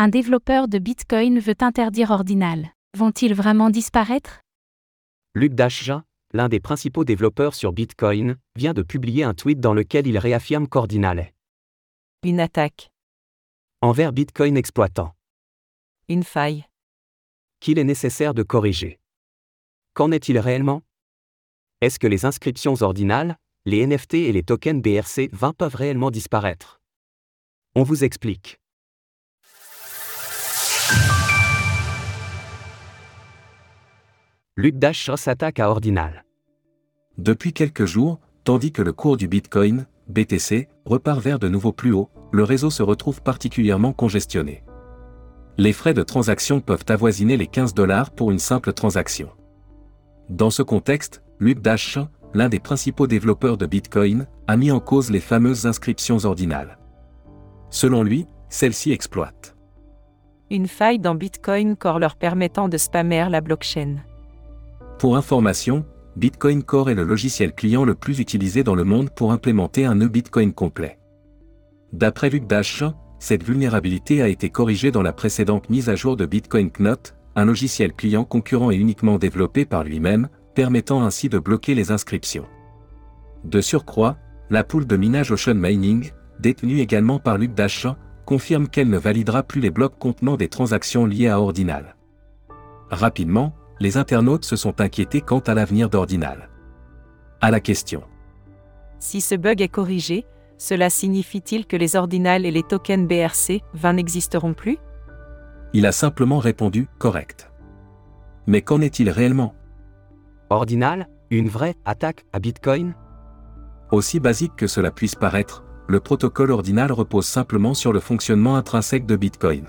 Un développeur de Bitcoin veut interdire Ordinal. Vont-ils vraiment disparaître? Luc Dashja, l'un des principaux développeurs sur Bitcoin, vient de publier un tweet dans lequel il réaffirme qu'Ordinal est Une attaque. envers Bitcoin exploitant, Une faille. qu'il est nécessaire de corriger. Qu'en est-il réellement? Est-ce que les inscriptions ordinales, les NFT et les tokens BRC20 peuvent réellement disparaître? On vous explique. Luc Dash s'attaque à Ordinal. Depuis quelques jours, tandis que le cours du Bitcoin, BTC, repart vers de nouveaux plus hauts, le réseau se retrouve particulièrement congestionné. Les frais de transaction peuvent avoisiner les 15 dollars pour une simple transaction. Dans ce contexte, Luc Dash, l'un des principaux développeurs de Bitcoin, a mis en cause les fameuses inscriptions ordinales. Selon lui, celles-ci exploitent. Une faille dans Bitcoin Core leur permettant de spammer la blockchain. Pour information, Bitcoin Core est le logiciel client le plus utilisé dans le monde pour implémenter un nœud Bitcoin complet. D'après Luc Dash, cette vulnérabilité a été corrigée dans la précédente mise à jour de Bitcoin Knot, un logiciel client concurrent et uniquement développé par lui-même, permettant ainsi de bloquer les inscriptions. De surcroît, la pool de minage Ocean Mining, détenue également par Luc Dash, confirme qu'elle ne validera plus les blocs contenant des transactions liées à Ordinal. Rapidement, les internautes se sont inquiétés quant à l'avenir d'Ordinal. À la question. Si ce bug est corrigé, cela signifie-t-il que les ordinals et les tokens BRC 20 n'existeront plus? Il a simplement répondu correct. Mais qu'en est-il réellement? Ordinal, une vraie attaque à Bitcoin? Aussi basique que cela puisse paraître, le protocole ordinal repose simplement sur le fonctionnement intrinsèque de Bitcoin.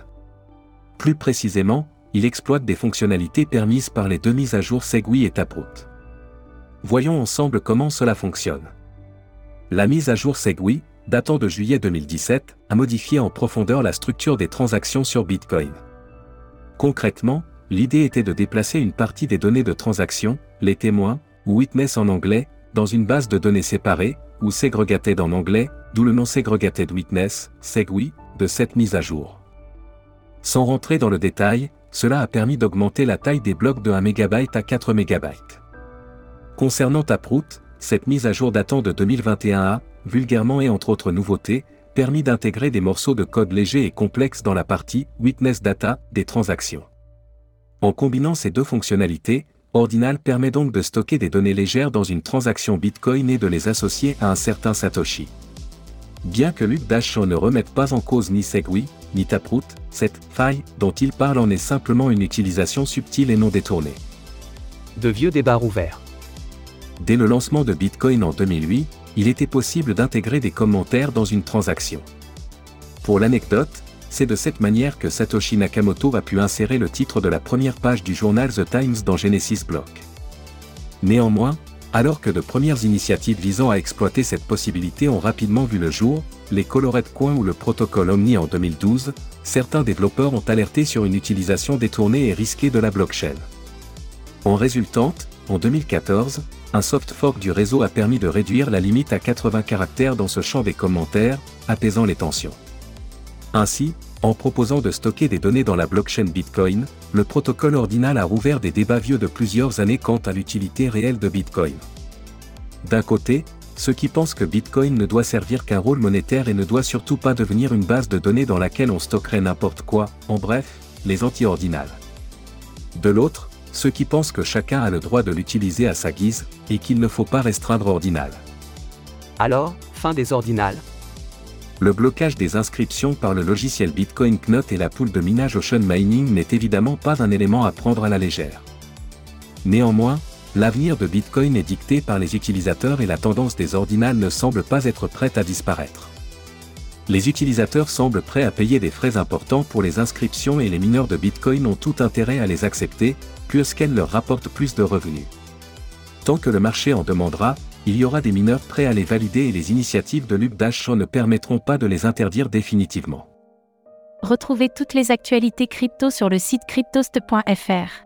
Plus précisément, il exploite des fonctionnalités permises par les deux mises à jour Segwit et Taproot. Voyons ensemble comment cela fonctionne. La mise à jour Segwit, datant de juillet 2017, a modifié en profondeur la structure des transactions sur Bitcoin. Concrètement, l'idée était de déplacer une partie des données de transaction, les témoins, ou witness en anglais, dans une base de données séparée, ou segregated en anglais, d'où le nom segregated witness, SegWit, de cette mise à jour. Sans rentrer dans le détail, cela a permis d'augmenter la taille des blocs de 1 MB à 4 MB. Concernant Taproot, cette mise à jour datant de 2021 a, vulgairement et entre autres nouveautés, permis d'intégrer des morceaux de code légers et complexes dans la partie Witness Data des transactions. En combinant ces deux fonctionnalités, Ordinal permet donc de stocker des données légères dans une transaction Bitcoin et de les associer à un certain Satoshi. Bien que Luc Dashon ne remette pas en cause ni Segwit, ni Taproot, cette faille dont il parle en est simplement une utilisation subtile et non détournée. De vieux débats ouverts. Dès le lancement de Bitcoin en 2008, il était possible d'intégrer des commentaires dans une transaction. Pour l'anecdote, c'est de cette manière que Satoshi Nakamoto a pu insérer le titre de la première page du journal The Times dans Genesis Block. Néanmoins, alors que de premières initiatives visant à exploiter cette possibilité ont rapidement vu le jour, les Colored Coins ou le protocole Omni en 2012, certains développeurs ont alerté sur une utilisation détournée et risquée de la blockchain. En résultante, en 2014, un soft fork du réseau a permis de réduire la limite à 80 caractères dans ce champ des commentaires, apaisant les tensions. Ainsi, en proposant de stocker des données dans la blockchain Bitcoin, le protocole ordinal a rouvert des débats vieux de plusieurs années quant à l'utilité réelle de Bitcoin. D'un côté, ceux qui pensent que Bitcoin ne doit servir qu'un rôle monétaire et ne doit surtout pas devenir une base de données dans laquelle on stockerait n'importe quoi, en bref, les anti-ordinales. De l'autre, ceux qui pensent que chacun a le droit de l'utiliser à sa guise, et qu'il ne faut pas restreindre ordinal. Alors, fin des ordinales Le blocage des inscriptions par le logiciel Bitcoin Knot et la pool de minage Ocean Mining n'est évidemment pas un élément à prendre à la légère. Néanmoins, l'avenir de Bitcoin est dicté par les utilisateurs et la tendance des ordinales ne semble pas être prête à disparaître. Les utilisateurs semblent prêts à payer des frais importants pour les inscriptions et les mineurs de Bitcoin ont tout intérêt à les accepter, puisqu'elles leur rapportent plus de revenus. Tant que le marché en demandera, il y aura des mineurs prêts à les valider et les initiatives de Luc ne permettront pas de les interdire définitivement. Retrouvez toutes les actualités crypto sur le site cryptost.fr.